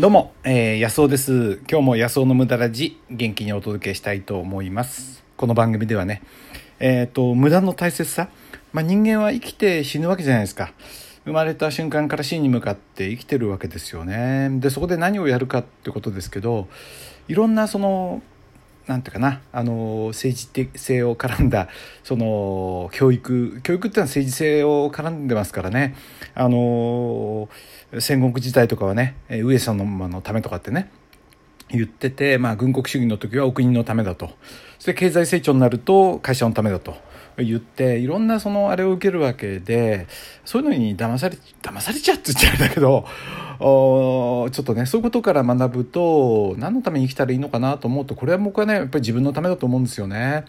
どうも、えー、安尾です。今日も野草の無駄ラジ、元気にお届けしたいと思います。この番組ではね、えっ、ー、と、無駄の大切さ。まあ、人間は生きて死ぬわけじゃないですか。生まれた瞬間から死に向かって生きてるわけですよね。で、そこで何をやるかってことですけど、いろんなその、なんていうかな、あの、政治的性を絡んだ、その、教育、教育ってのは政治性を絡んでますからね、あの、戦国時代とかはね上様のためとかってね言ってて、まあ、軍国主義の時はお国のためだと。そして経済成長になると会社のためだと。言っていろんなそのあれを受けるわけでそういうのに騙され騙されちゃって言っちゃうんだけどおちょっとねそういうことから学ぶと何のために生きたらいいのかなと思うとこれは僕はねやっぱり自分のためだと思うんですよね。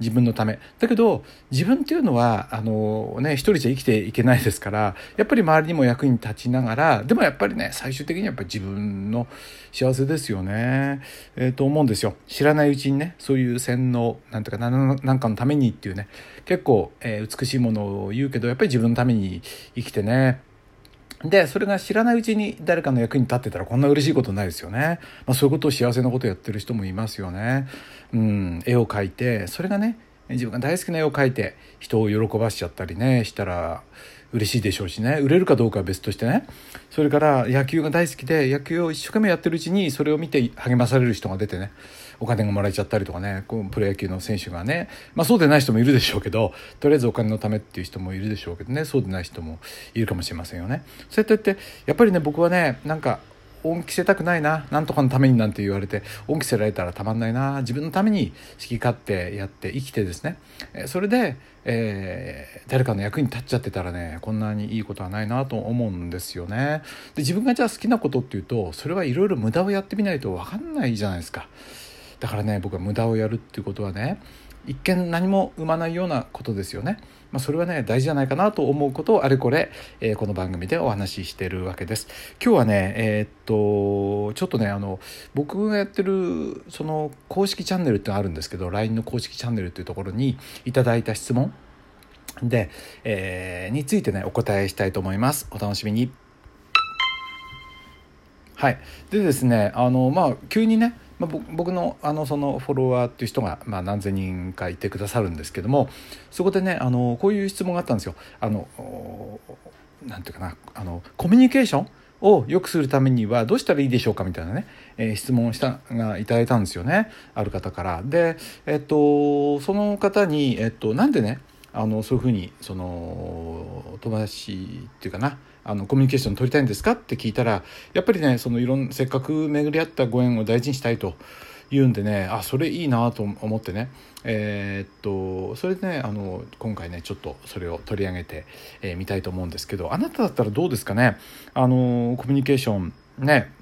自分のため。だけど自分っていうのはあの、ね、一人じゃ生きていけないですからやっぱり周りにも役に立ちながらでもやっぱりね最終的にはやっぱり自分の幸せですよね、えー、と思うんですよ。知らないうちにねそういう洗脳なんていうか何かのためにっていうね結構、えー、美しいものを言うけどやっぱり自分のために生きてねで、それが知らないうちに誰かの役に立ってたらこんな嬉しいことないですよね。まあ、そういうことを幸せなことやってる人もいますよね。うん、絵を描いて、それがね、自分が大好きな絵を描いて人を喜ばしちゃったりね、したら嬉しいでしょうしね、売れるかどうかは別としてね。それから野球が大好きで野球を一生懸命やってるうちにそれを見て励まされる人が出てね、お金がもらえちゃったりとかね。こうプロ野球の選手がね、まあ、そうでない人もいるでしょうけどとりあえずお金のためっていう人もいるでしょうけどね。そうでない人もいるかもしれませんよね。そうやってやっぱりね僕はねなんか恩着せたくないな何とかのためになんて言われて恩着せられたらたまんないな自分のために好き勝手やって生きてですね。それで、えー、誰かの役に立っちゃってたらねこんなにいいことはないなと思うんですよね。で自分がじゃあ好きなことっていうとそれはいろいろ無駄をやってみないと分かんないじゃないですか。だからね僕は無駄をやるっていうことはね一見何も生まないようなことですよね。まあ、それはね大事じゃないかなと思うことをあれこれ、えー、この番組でお話ししてるわけです。今日はねえー、っとちょっとねあの僕がやってるその公式チャンネルってのあるんですけど LINE の公式チャンネルっていうところにいただいた質問で、えー、についてねお答えしたいと思います。お楽しみに。はい、でですねあのまあ急にねまあ、僕のあのそのフォロワーっていう人が、まあ、何千人かいてくださるんですけどもそこでねあのこういう質問があったんですよ。あのなんていうかなあのコミュニケーションを良くするためにはどうしたらいいでしょうかみたいなね、えー、質問をしたがいただいたんですよねある方から。で、えっと、その方に、えっと、なんでねあのそういうふうにその友達っていうかなあのコミュニケーション取りたいんですかって聞いたらやっぱりねそのいろんせっかく巡り合ったご縁を大事にしたいと言うんでねあそれいいなと思ってねえー、っとそれでねあの今回ねちょっとそれを取り上げてみ、えー、たいと思うんですけどあなただったらどうですかね？あのコミュニケーションね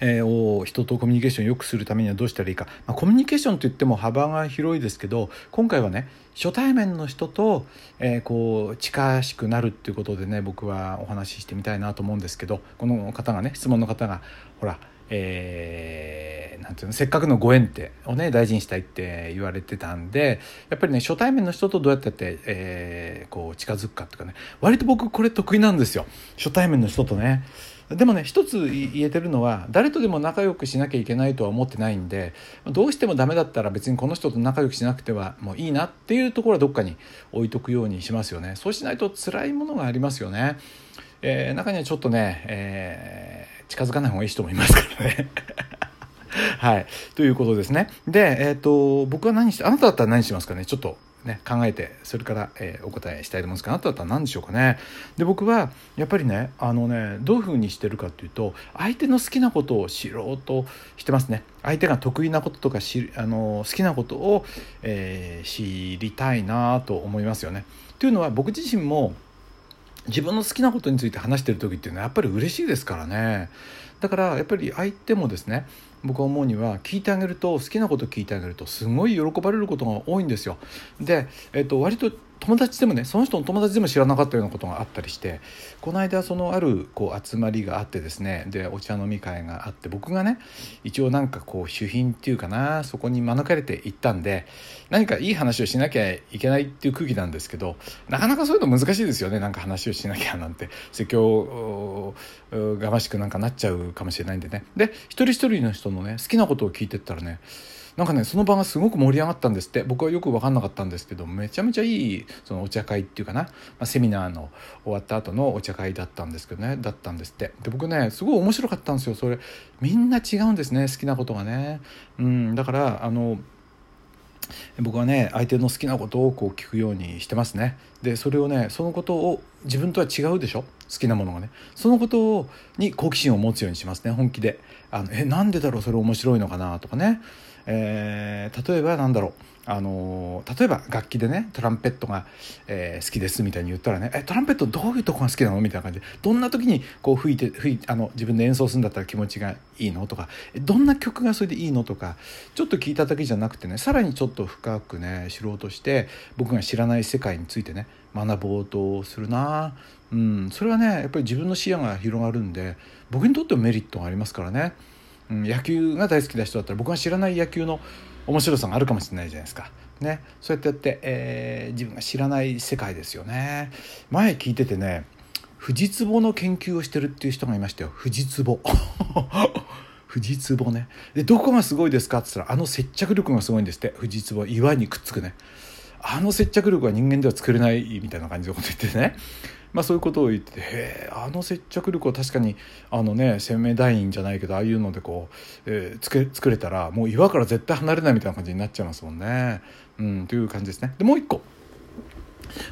え、を人とコミュニケーションを良くするためにはどうしたらいいか、まあ、コミュニケーションといっても幅が広いですけど今回はね初対面の人と、えー、こう近しくなるっていうことでね僕はお話ししてみたいなと思うんですけどこの方がね質問の方がほらえー、なんていうのせっかくのご縁ってをね大事にしたいって言われてたんでやっぱりね初対面の人とどうやってやって、えー、こう近づくかっていうかね割と僕これ得意なんですよ初対面の人とね。でもね一つ言えてるのは誰とでも仲良くしなきゃいけないとは思ってないんでどうしてもダメだったら別にこの人と仲良くしなくてはもういいなっていうところはどっかに置いとくようにしますよね。そうしないと辛いものがありますよね、えー、中にはちょっとね、えー、近づかない方がいい人もいますからね。はい。ということですね。で、えっ、ー、と、僕は何して、あなただったら何しますかね？ちょっと。ね、考えてそれから、えー、お答えしたいと思うんですけどあなただったら何でしょうかね。で僕はやっぱりねあのねどういうふうにしてるかっていうと相手の好きなことを知ろうとしてますね。相手が得意なこととかあの好きなことを、えー、知りたいなと思いますよね。というのは僕自身も自分の好きなことについて話してる時っていうのはやっぱり嬉しいですからね。だからやっぱり相手もですね僕は思うには聞いてあげると好きなこと聞いてあげるとすごい喜ばれることが多いんですよ。で、えっと、割と友達でもねその人の友達でも知らなかったようなことがあったりしてこの間そのあるこう集まりがあってですねでお茶飲み会があって僕がね一応なんかこう主賓っていうかなそこに招かれて行ったんで何かいい話をしなきゃいけないっていう空気なんですけどなかなかそういうの難しいですよねなんか話をしなきゃなんて。説教がましくなんかなっちゃうかもしれないんでね。で一人一人の人のね好きなことを聞いてったらねなんかねその場がすごく盛り上がったんですって。僕はよく分かんなかったんですけどめちゃめちゃいいそのお茶会っていうかな、まあ、セミナーの終わった後のお茶会だったんですけどね。だったんですって。で僕ねすごい面白かったんですよそれ。みんな違うんですね好きなことがね。うんだからあの僕はね相手の好きなことをこう聞くようにしてますね。でそれをねそのことを自分とは違うでしょ？好きなものがね。そのことをに好奇心を持つようにしますね本気で。あのえなんでだろうそれ面白いのかな？とかね。えー、例えばなんだろうあの例えば楽器でねトランペットが、えー、好きですみたいに言ったらねえトランペットどういうとこが好きなのみたいな感じでどんな時にこう吹いて吹いあの自分で演奏するんだったら気持ちがいいのとかどんな曲がそれでいいのとかちょっと聞いただけじゃなくてねさらにちょっと深くね知ろうとして僕が知らない世界についてね学ぼうとするなうんそれはねやっぱり自分の視野が広がるんで僕にとってもメリットがありますからね。うん、野球が大好きな人だったら僕が知らない野球の面白さがあるかもしれないじゃないですか。ね、そうやってやって、えー、自分が知らない世界ですよね。前聞いててね藤壺の研究をしてるっていう人がいましたよ藤壺。藤壺ねでどこがすごいですかって言ったらあの接着力がすごいんですって藤壺岩にくっつくねあの接着力は人間では作れないみたいな感じのこと言ってねまあ、そういうことを言ってへえあの接着力を確かにあのね生命団員じゃないけどああいうのでこう、えー、つけ作れたらもう岩から絶対離れないみたいな感じになっちゃいますもんね。うん、という感じですね。でもう一個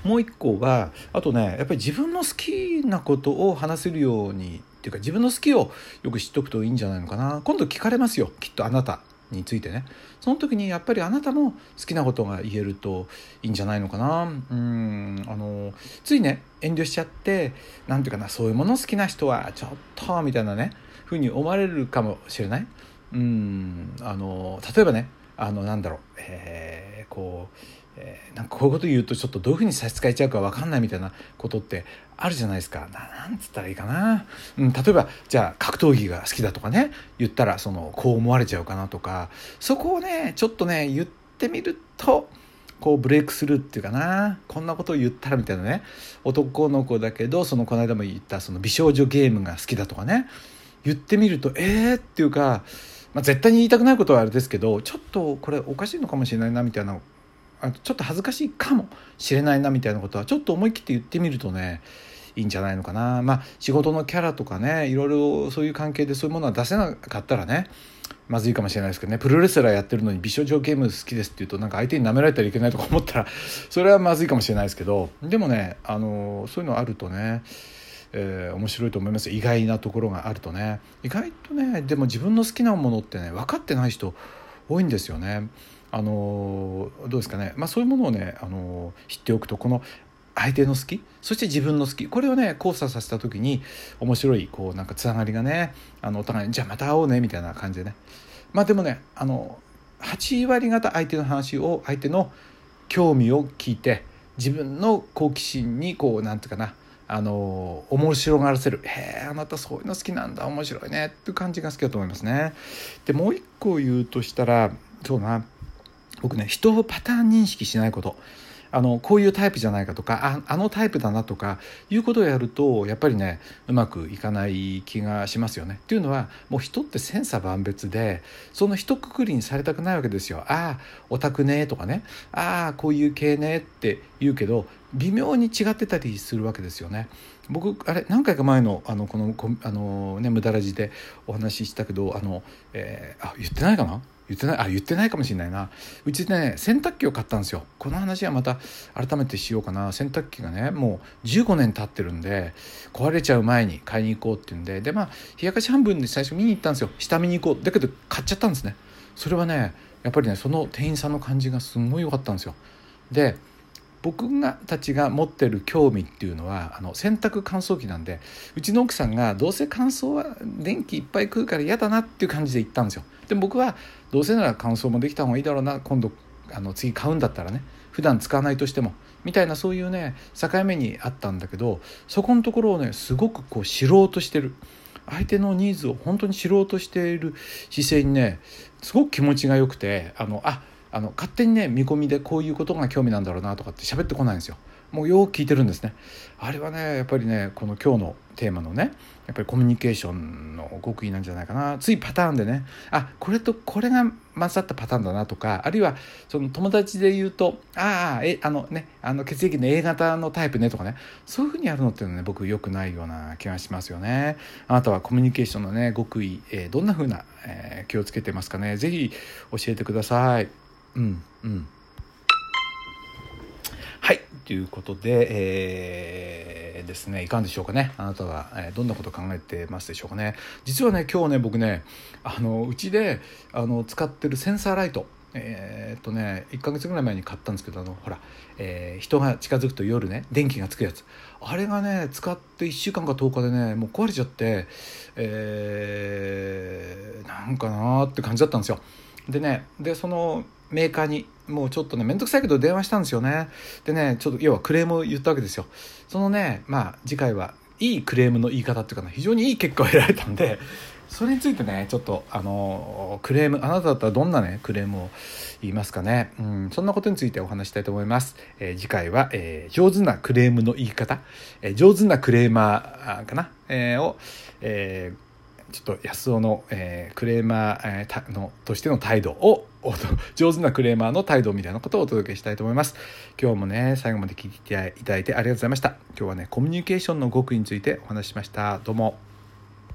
もう一個はあとねやっぱり自分の好きなことを話せるようにっていうか自分の好きをよく知っておくといいんじゃないのかな今度聞かれますよきっとあなたについてね。その時にやっぱりあなたも好きなことが言えるといいんじゃないのかな。うんあのついね遠慮しちゃって何て言うかなそういうもの好きな人はちょっとみたいなねふうに思われるかもしれない。うんあの例えばねあのなんだろう、えー、こうえー、なんかこういうこと言うとちょっとどういうふうに差し支えちゃうか分かんないみたいなことってあるじゃないですか。なんつったらいいかな、うん、例えばじゃあ格闘技が好きだとかね言ったらそのこう思われちゃうかなとかそこをねちょっとね言ってみるとこうブレイクするっていうかな。こんなことを言ったらみたいなね。男の子だけどそのこの間も言ったその美少女ゲームが好きだとかね。言ってみるとえー？っていうかまあ、絶対に言いたくないことはあれですけどちょっとこれおかしいのかもしれないなみたいなちょっと恥ずかしいかもしれないなみたいなことはちょっと思い切って言ってみるとねいいんじゃないのかな。まあ仕事のキャラとかねいろいろそういう関係でそういうものは出せなかったらねまずいかもしれないですけどね。プロレスラーやってるのに美少女ゲーム好きですって言うとなんか相手に舐められたらいけないとか思ったら それはまずいかもしれないですけど。でもねあのそういうのあるとねえー、面白いと思います。意外なところがあるとね。意外とねでも自分の好きなものってね分かってない人多いんですよね。あのどうですかね、まあ、そういうものをね、あの知っておくとこの相手の好きそして自分の好きこれをね交差させた時に面白いこうなんかつながりがねあのお互いにじゃあまた会おうねみたいな感じでね。まあでもねあの8割方相手の話を相手の興味を聞いて自分の好奇心にこうなんていうかなあの面白がらせる「へえあなたそういうの好きなんだ面白いね」っていう感じが好きだと思いますね。でもう一個言うとしたらそうな。僕ね人をパターン認識しないことあのこういうタイプじゃないかとかああのタイプだなとかいうことをやるとやっぱりねうまくいかない気がしますよね。っていうのはもう人って千差万別でその一括りにされたくないわけですよ。ああオタクねとかねああこういう系ねって言うけど微妙に違ってたりするわけですよね。僕あれ何回か前のあのこのあの、ね、無駄ラジでお話ししたけどあの、えー、あ言ってないかな？言ってない？あ言ってないかもしれないな。うちね洗濯機を買ったんですよ。この話はまた改めてしようかな。洗濯機がねもう15年経ってるんで壊れちゃう前に買いに行こうっていうんで。でまあ冷やかし半分で最初見に行ったんですよ。下見に行こう。だけど買っちゃったんですね。それはねやっぱりねその店員さんの感じがすごい良かったんですよ。で僕がたちが持ってる興味っていうのはあの洗濯乾燥機なんでうちの奥さんがどうせ乾燥は電気いっぱい食うから嫌だなっていう感じで言ったんですよ。で僕はどうせなら乾燥もできた方がいいだろうな今度あの次買うんだったらね普段使わないとしてもみたいなそういうね境目にあったんだけどそこのところをねすごくこう知ろうとしてる。相手のニーズを本当に知ろうとしている姿勢にねすごく気持ちが良くてあのああの勝手にね見込みでこういうことが興味なんだろうなとかって喋ってこないんですよ。もうよく聞いてるんですね。あれはねやっぱりねこの今日のテーマのねやっぱりコミュニケーションの極意なんじゃないかな。ついパターンでねあこれとこれが混ざったパターンだなとかあるいはその友達で言うとああえあのねあの血液の A 型のタイプねとかね。そういうふうにやるのっていうのはね僕よくないような気がしますよね。あなたはコミュニケーションのね極意、えー、どんなふうな、えー、気をつけてますかね。是非教えてください。うんうん。はいということで、えー、ですねいかがでしょうかね。あなたは、えー、どんなこと考えてますでしょうかね。実はね今日ね僕ねあのうちであの使ってるセンサーライトえー、っとね1ヶ月ぐらい前に買ったんですけどあのほら、えー、人が近づくと夜ね電気がつくやつ。あれがね使って1週間か10日でねもう壊れちゃってえー、なんかなーって感じだったんですよ。でねでそのメーカーにもうちょっとね面倒くさいけど電話したんですよね。でねちょっと要はクレームを言ったわけですよ。そのねまあ次回はいいクレームの言い方っていうかな非常にいい結果を得られたんでそれについてねちょっとあのクレームあなただったらどんなねクレームを言いますかね、うん、そんなことについてお話したいと思います、えー、次回は、えー、上手なクレームの言い方、えー、上手なクレーマーかな、え、を、えーちょっと安尾の、えー、クレーマー、えー、のとしての態度を 上手なクレーマーの態度みたいなことをお届けしたいと思います。今日もね最後まで聞いていただいてありがとうございました。今日はねコミュニケーションの極意についてお話ししました。どうも。